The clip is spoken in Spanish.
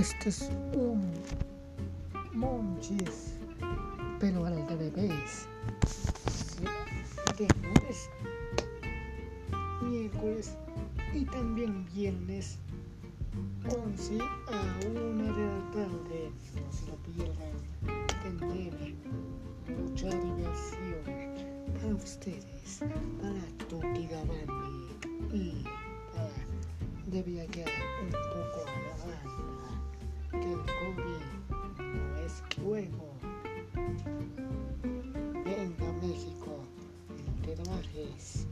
Este es un monchis, pero al revés. Sí, de lunes, miércoles y también viernes 11 a 1 de la tarde. No se lo pierdan. Tendré mucha diversión para ustedes, para Tuti Gavani y para de viajar juego. Venga México, no te bajes.